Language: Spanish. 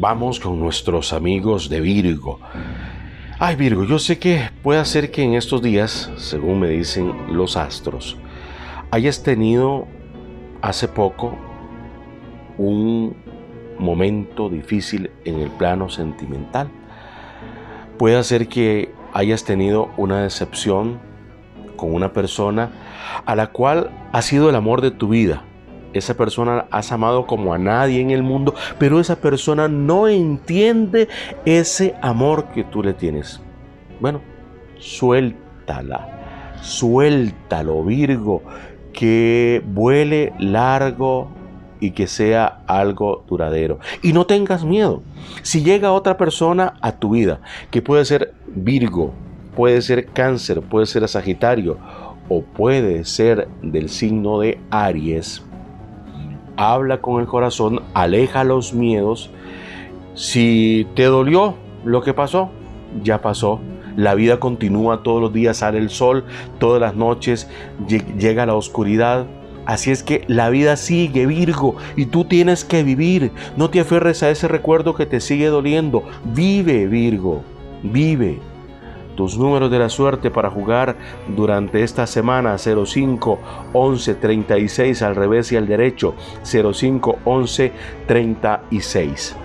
vamos con nuestros amigos de Virgo. Ay Virgo, yo sé que puede ser que en estos días, según me dicen los astros, hayas tenido hace poco un momento difícil en el plano sentimental. Puede ser que hayas tenido una decepción con una persona a la cual ha sido el amor de tu vida. Esa persona has amado como a nadie en el mundo, pero esa persona no entiende ese amor que tú le tienes. Bueno, suéltala, suéltalo, Virgo, que vuele largo y que sea algo duradero. Y no tengas miedo. Si llega otra persona a tu vida, que puede ser Virgo, puede ser Cáncer, puede ser Sagitario o puede ser del signo de Aries, habla con el corazón, aleja los miedos. Si te dolió lo que pasó, ya pasó. La vida continúa todos los días, sale el sol, todas las noches llega la oscuridad. Así es que la vida sigue, Virgo, y tú tienes que vivir. No te aferres a ese recuerdo que te sigue doliendo. Vive, Virgo, vive. Tus números de la suerte para jugar durante esta semana 05 11 36 al revés y al derecho 05 11 36.